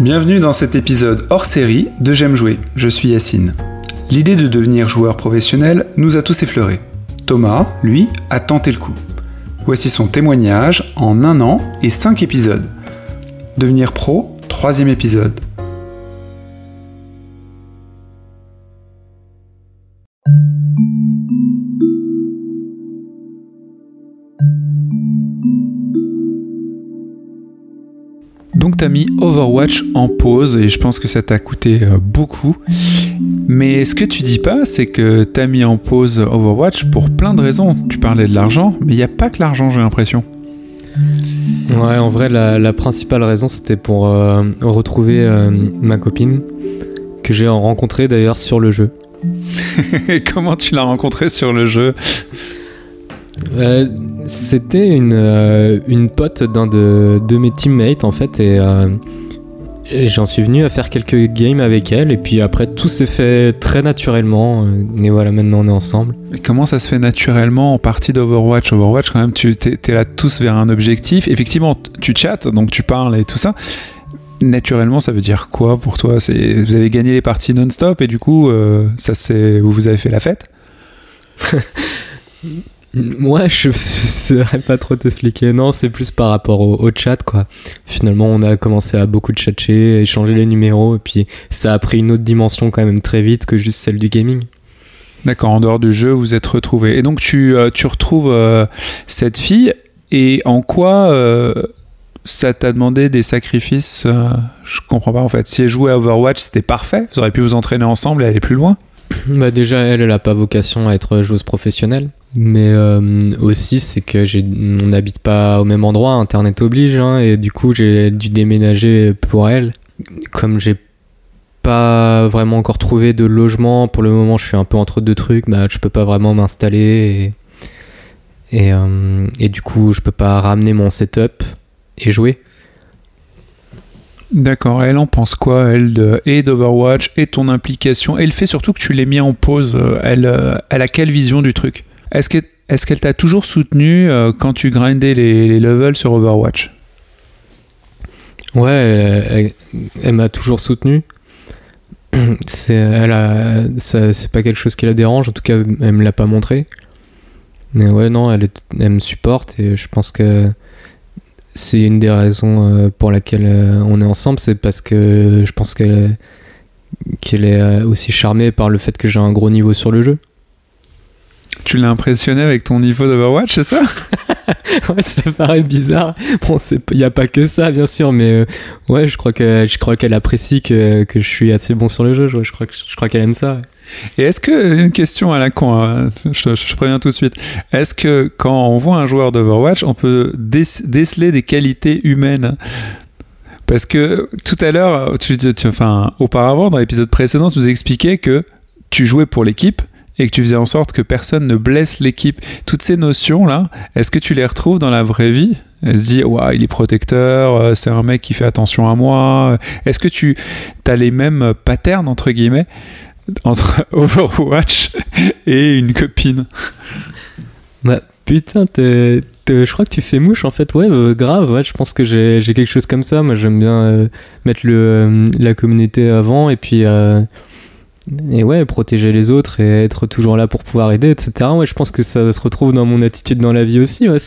Bienvenue dans cet épisode hors série de J'aime jouer, je suis Yacine. L'idée de devenir joueur professionnel nous a tous effleurés. Thomas, lui, a tenté le coup. Voici son témoignage en un an et cinq épisodes. Devenir pro, troisième épisode. Donc t'as mis Overwatch en pause et je pense que ça t'a coûté euh, beaucoup. Mais ce que tu dis pas, c'est que t'as mis en pause Overwatch pour plein de raisons. Tu parlais de l'argent, mais il n'y a pas que l'argent, j'ai l'impression. Ouais, en vrai, la, principale raison, c'était pour euh, retrouver euh, ma copine, que j'ai rencontrée d'ailleurs sur le jeu. Et comment tu l'as rencontrée sur le jeu? Euh, C'était une, une pote d'un de, de, mes teammates, en fait, et j'en suis venu à faire quelques games avec elle et puis après tout s'est fait très naturellement et voilà maintenant on est ensemble. Et comment ça se fait naturellement en partie d'Overwatch? Overwatch quand même tu es, là tous vers un objectif. Effectivement tu chattes donc tu parles et tout ça. Naturellement ça veut dire quoi pour toi? C'est vous avez gagné les parties non-stop et du coup euh, ça c'est vous avez fait la fête? Moi, je ne saurais pas trop t'expliquer. Non, c'est plus par rapport au, chat, quoi. Finalement, on a commencé à beaucoup chatcher, échanger les numéros, et puis ça a pris une autre dimension quand même très vite que juste celle du gaming. D'accord, en dehors du jeu, vous êtes retrouvés. Et donc, tu, euh, tu retrouves euh, cette fille, et en quoi euh, ça t'a demandé des sacrifices Je comprends pas en fait. Si elle jouait à Overwatch, c'était parfait. Vous auriez pu vous entraîner ensemble et aller plus loin bah déjà, elle, elle a pas vocation à être joueuse professionnelle. Mais euh, aussi, c'est que j'ai, on n'habite pas au même endroit, Internet oblige, hein, et du coup, j'ai dû déménager pour elle. Comme j'ai pas vraiment encore trouvé de logement, pour le moment, je suis un peu entre deux trucs, bah, je peux pas vraiment m'installer. Et, et, euh, et du coup, je peux pas ramener mon setup et jouer. D'accord, elle en pense quoi, elle, de, et d'Overwatch, et ton implication? Elle fait surtout que tu l'aies mis en pause. Euh, elle, elle a quelle vision du truc? Est-ce qu'elle est qu'elle t'a toujours soutenu euh, quand tu grindais les, levels sur Overwatch? Ouais, elle, m'a toujours soutenu. C'est, elle a, c'est pas quelque chose qui la dérange, en tout cas, elle me l'a pas montré. Mais ouais, non, elle, elle me supporte et je pense que c'est une des raisons euh, pour laquelle euh, on est ensemble, c'est parce que je pense qu'elle qu'elle est aussi charmée par le fait que j'ai un gros niveau sur le jeu. Tu l'as impressionné avec ton niveau d'Overwatch, c'est ça? Ouais, ça paraît bizarre. Bon, il n'y a pas que ça, bien sûr, mais ouais, je crois qu'elle qu'elle apprécie que, que, je suis assez bon sur le jeu. Je, crois, je crois qu'elle aime ça. Et est-ce que, une question à la con, hein, je, préviens tout de suite, est-ce que quand on voit un joueur d'Overwatch, on peut déceler des qualités humaines? Parce que tout à l'heure, tu, tu, enfin, auparavant, dans l'épisode précédent, tu nous expliquais que tu jouais pour l'équipe et que tu faisais en sorte que personne ne blesse l'équipe. Toutes ces notions-là, est-ce que tu les retrouves dans la vraie vie? Elle se dit, ouais, il est protecteur, euh, c'est un mec qui fait attention à moi. Est-ce que tu as les mêmes patterns, entre guillemets, entre Overwatch et une copine? Bah putain, je crois que tu fais mouche en fait. Ouais, euh, grave. Ouais, je pense que j'ai quelque chose comme ça. Moi, j'aime bien euh, mettre la communauté avant et puis et ouais, protéger les autres et être toujours là pour pouvoir aider, etc. Ouais, je pense que ça se retrouve dans mon attitude dans la vie aussi. Ouais,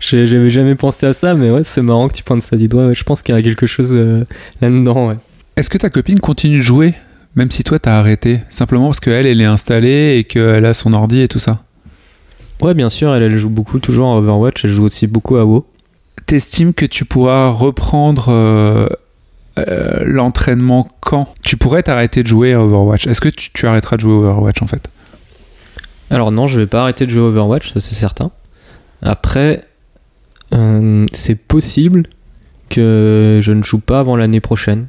j'avais jamais pensé à ça, mais ouais, c'est marrant que tu pointes ça du doigt. je pense qu'il y a quelque chose là-dedans. Ouais. Est-ce que ta copine continue de jouer même si toi t'as arrêté, simplement parce qu'elle, elle est installée et qu'elle a son ordi et tout ça. Ouais, bien sûr, elle, elle joue beaucoup toujours à Overwatch, elle joue aussi beaucoup à WoW. T'estimes que tu pourras reprendre euh, euh, l'entraînement quand Tu pourrais t'arrêter de jouer à Overwatch? Est-ce que tu, arrêteras de jouer à Overwatch en fait? Alors non, je vais pas arrêter de jouer à Overwatch, ça c'est certain. Après, euh, c'est possible que je ne joue pas avant l'année prochaine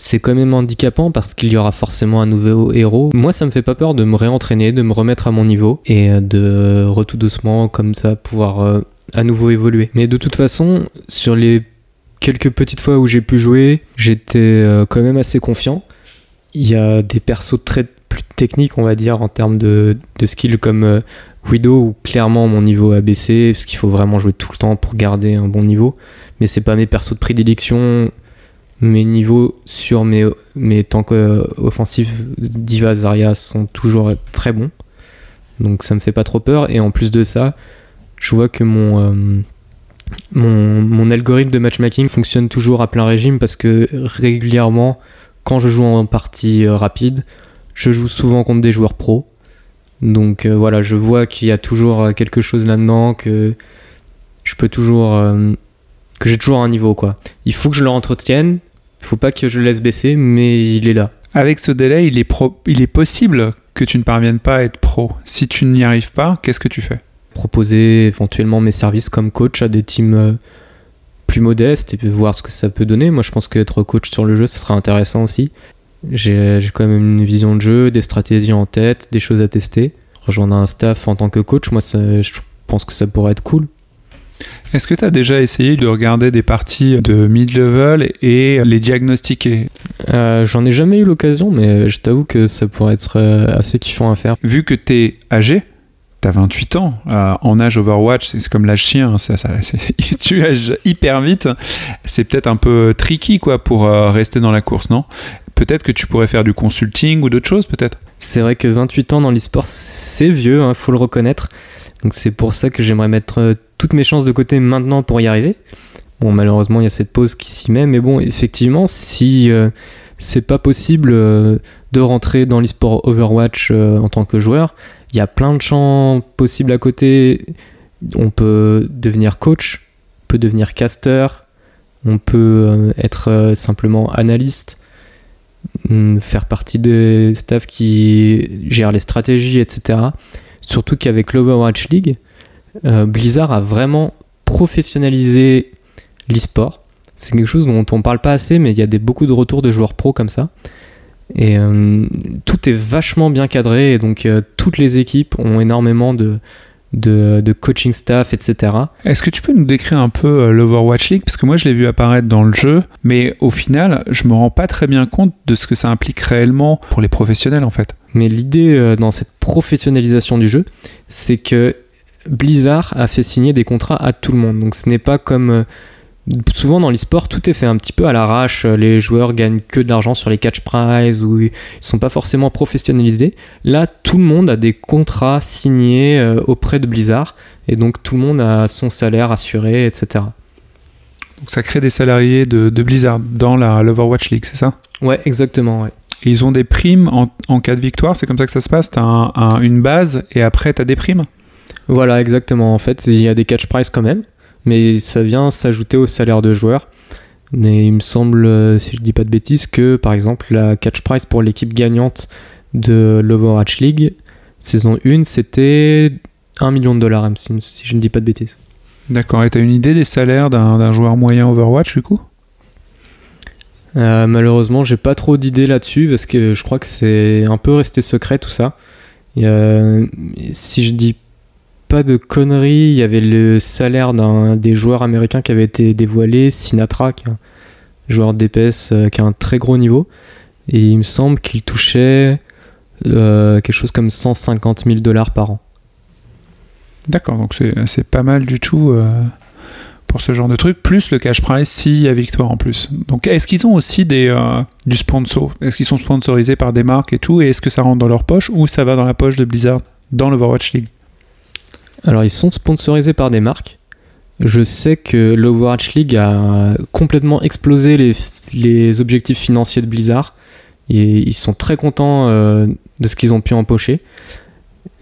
c'est quand même handicapant parce qu'il y aura forcément un nouveau héros. Moi, ça me fait pas peur de me réentraîner, de me remettre à mon niveau et euh, de tout doucement, comme ça, pouvoir à nouveau évoluer. Mais de toute façon, sur les quelques petites fois où j'ai pu jouer, j'étais euh, quand même assez confiant. Il y a des persos très plus techniques, on va dire, en termes de, de skill comme Widow où clairement mon niveau a baissé parce qu'il faut vraiment jouer tout le temps pour garder un bon niveau. Mais c'est pas mes persos de prédilection mes niveaux sur mes, mes tanks offensifs Diva Zarya sont toujours très bons. Donc ça me fait pas trop peur. Et en plus de ça, je vois que mon, mon, algorithme de matchmaking fonctionne toujours à plein régime parce que régulièrement, quand je joue en partie rapide, je joue souvent contre des joueurs pros. Donc voilà, je vois qu'il y a toujours quelque chose là-dedans, que je peux toujours que j'ai toujours un niveau quoi. Il faut que je le entretienne, il faut pas que je le laisse baisser, mais il est là. Avec ce délai, il est possible que tu ne parviennes pas à être pro. Si tu n'y arrives pas, qu'est-ce que tu fais? Proposer éventuellement mes services comme coach à des teams euh, plus modestes et voir ce que ça peut donner. Moi, je pense qu'être coach sur le jeu, ce serait intéressant aussi. J'ai quand même une vision de jeu, des stratégies en tête, des choses à tester. Rejoindre un staff en tant que coach, moi, je pense que ça pourrait être cool. Est-ce que tu as déjà essayé de regarder des parties de mid-level et les diagnostiquer? Euh, J'en ai jamais eu l'occasion, mais je t'avoue que ça pourrait être euh, assez kiffant à faire. Vu que tu es âgé, T'as 28 ans, euh, en âge Overwatch, c'est comme l'âge chien, tu âges hyper vite. C'est peut-être un peu tricky quoi pour rester dans la course, non? Peut-être que tu pourrais faire du consulting ou d'autres choses, peut-être? C'est vrai que 28 ans dans l'e-sport, c'est vieux, hein, faut le reconnaître. Donc c'est pour ça que j'aimerais mettre euh, toutes mes chances de côté maintenant pour y arriver. Bon, malheureusement, il y a cette pause qui s'y met, mais bon, effectivement, si euh, c'est pas possible euh, de rentrer dans l'esport Overwatch en tant que joueur, il y a plein de champs possibles à côté. On peut devenir coach, on peut devenir caster, on peut être simplement analyste, mm, faire partie des staffs qui gèrent les stratégies, etc. Surtout qu'avec l'Overwatch League, euh, Blizzard a vraiment professionnalisé l'e-sport. C'est quelque chose dont on parle pas assez, mais il y a beaucoup de retours de joueurs pros comme ça. Et euh, tout est vachement bien cadré, et donc euh, toutes les équipes ont énormément de, de, coaching staff, etc. Est-ce que tu peux nous décrire un peu euh, l'Overwatch League? Parce que moi, je l'ai vu apparaître dans le jeu, mais au final, je me rends pas très bien compte de ce que ça implique réellement pour les professionnels, en fait. Mais l'idée euh, dans cette professionnalisation du jeu, c'est que Blizzard a fait signer des contrats à tout le monde. Donc ce n'est pas comme souvent dans l'e-sport, tout est fait un petit peu à l'arrache. Les joueurs gagnent que de l'argent sur les catch prizes ou ils sont pas forcément professionnalisés. Là, tout le monde a des contrats signés euh, auprès de Blizzard et donc tout le monde a son salaire assuré, etc. Donc ça crée des salariés de, Blizzard dans la l'Overwatch League, c'est ça? Ouais, exactement. Ouais. Et ils ont des primes en, cas de victoire, c'est comme ça que ça se passe? Tu as une base et après tu as des primes? Voilà, exactement. En fait, il y a des catch prizes quand même mais ça vient s'ajouter au salaire de joueur. Et il me semble, euh, si je dis pas de bêtises, que par exemple la catch price pour l'équipe gagnante de l'Overwatch League, saison 1, c'était 1 million de dollars, si je ne dis pas de bêtises. D'accord, et tu as une idée des salaires d'un joueur moyen Overwatch du coup? Euh, Malheureusement, j'ai pas trop d'idées là-dessus parce que je crois que c'est un peu resté secret tout ça. si je dis pas de conneries, il y avait le salaire d'un des joueurs américains qui avait été dévoilé, Sinatra, qui est un joueur d'EPS euh, qui a un très gros niveau. Et il me semble qu'il touchait euh, quelque chose comme 150 000 dollars par an. D'accord, donc c'est pas mal du tout euh, pour ce genre de truc, plus le cash price s'il y a victoire en plus. Donc est-ce qu'ils ont aussi des, du sponsor? Est-ce qu'ils sont sponsorisés par des marques et tout? Et est-ce que ça rentre dans leur poche ou ça va dans la poche de Blizzard dans l'Overwatch League? Alors ils sont sponsorisés par des marques. Je sais que l'Overwatch League a complètement explosé les, objectifs financiers de Blizzard. Ils sont très contents euh, de ce qu'ils ont pu empocher.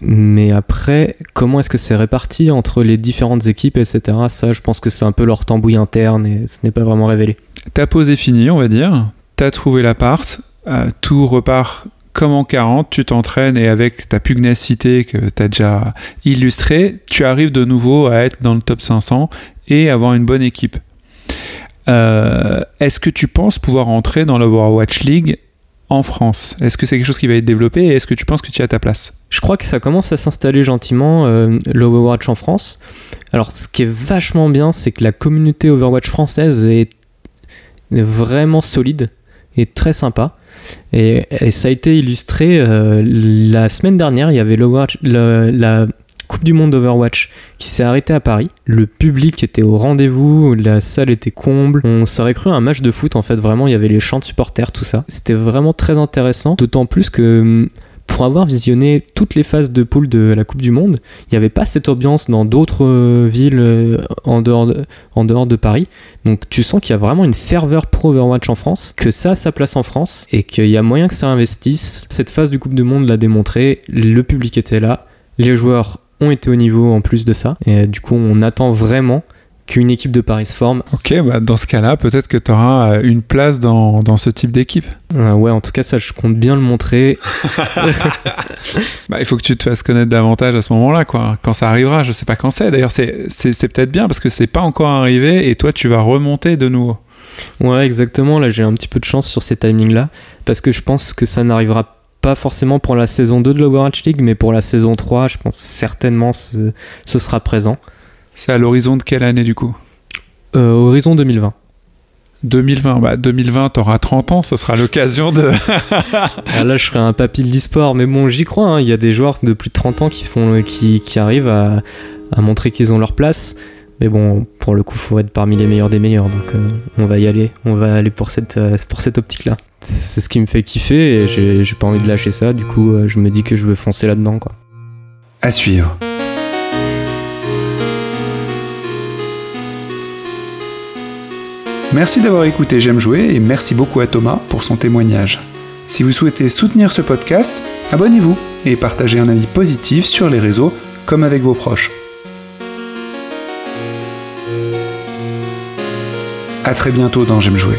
Mais après, comment est-ce que c'est réparti entre les différentes équipes, etc. Ça, je pense que c'est un peu leur tambouille interne et ce n'est pas vraiment révélé. Ta pause est finie, on va dire. T'as trouvé l'appart. Euh, tout repart comme en 40, tu t'entraînes et avec ta pugnacité que tu as déjà illustrée, tu arrives de nouveau à être dans le top 500 et avoir une bonne équipe. Euh, est-ce que tu penses pouvoir entrer dans l'Overwatch League en France? Est-ce que c'est quelque chose qui va être développé et est-ce que tu penses que tu as ta place? Je crois que ça commence à s'installer gentiment, euh, l'Overwatch en France. Alors, ce qui est vachement bien, c'est que la communauté Overwatch française est vraiment solide et très sympa. Et, ça a été illustré euh, la semaine dernière. Il y avait la Coupe du Monde d'Overwatch qui s'est arrêtée à Paris. Le public était au rendez-vous, la salle était comble. On s'aurait cru un match de foot en fait, vraiment, il y avait les chants de supporters, tout ça. C'était vraiment très intéressant, d'autant plus que hum, pour avoir visionné toutes les phases de poule de la Coupe du Monde, il n'y avait pas cette ambiance dans d'autres euh, villes euh, en, dehors de, Paris. Donc tu sens qu'il y a vraiment une ferveur pro Overwatch en France, que ça a sa place en France et qu'il y a moyen que ça investisse. Cette phase du Coupe du Monde l'a démontré, le public était là, les joueurs ont été au niveau en plus de ça. Et euh, du coup, on attend vraiment qu'une équipe de Paris se forme. Ok, bah dans ce cas-là, peut-être que tu auras euh, une place dans, dans ce type d'équipe. Euh, ouais, en tout cas, ça, je compte bien le montrer. bah, il faut que tu te fasses connaître davantage à ce moment-là, quoi. Quand ça arrivera, je sais pas quand c'est. D'ailleurs, c'est, c'est, c'est peut-être bien parce que c'est pas encore arrivé et toi, tu vas remonter de nouveau. Ouais, exactement. Là, j'ai un petit peu de chance sur ces timings-là parce que je pense que ça n'arrivera pas forcément pour la saison 2 de l'Overwatch League, mais pour la saison 3, je pense certainement ce, ce sera présent. C'est à l'horizon de quelle année du coup euh, Horizon 2020. 2020, bah 2020, t'auras 30 ans, ce sera l'occasion de. ah, là, je serai un papy de l'e-sport, mais bon, j'y crois. hein. Il y a des joueurs de plus de 30 ans qui, font, qui, qui arrivent à, à montrer qu'ils ont leur place. Mais bon, pour le coup, faut être parmi les meilleurs des meilleurs. Donc, euh, on va y aller. On va aller pour cette, euh, pour cette optique-là. C'est ce qui me fait kiffer et j'ai j'ai pas envie de lâcher ça. Du coup, euh, je me dis que je veux foncer là-dedans, quoi. À suivre. Merci d'avoir écouté J'aime jouer et merci beaucoup à Thomas pour son témoignage. Si vous souhaitez soutenir ce podcast, abonnez-vous et partagez un avis positif sur les réseaux comme avec vos proches. A très bientôt dans J'aime jouer.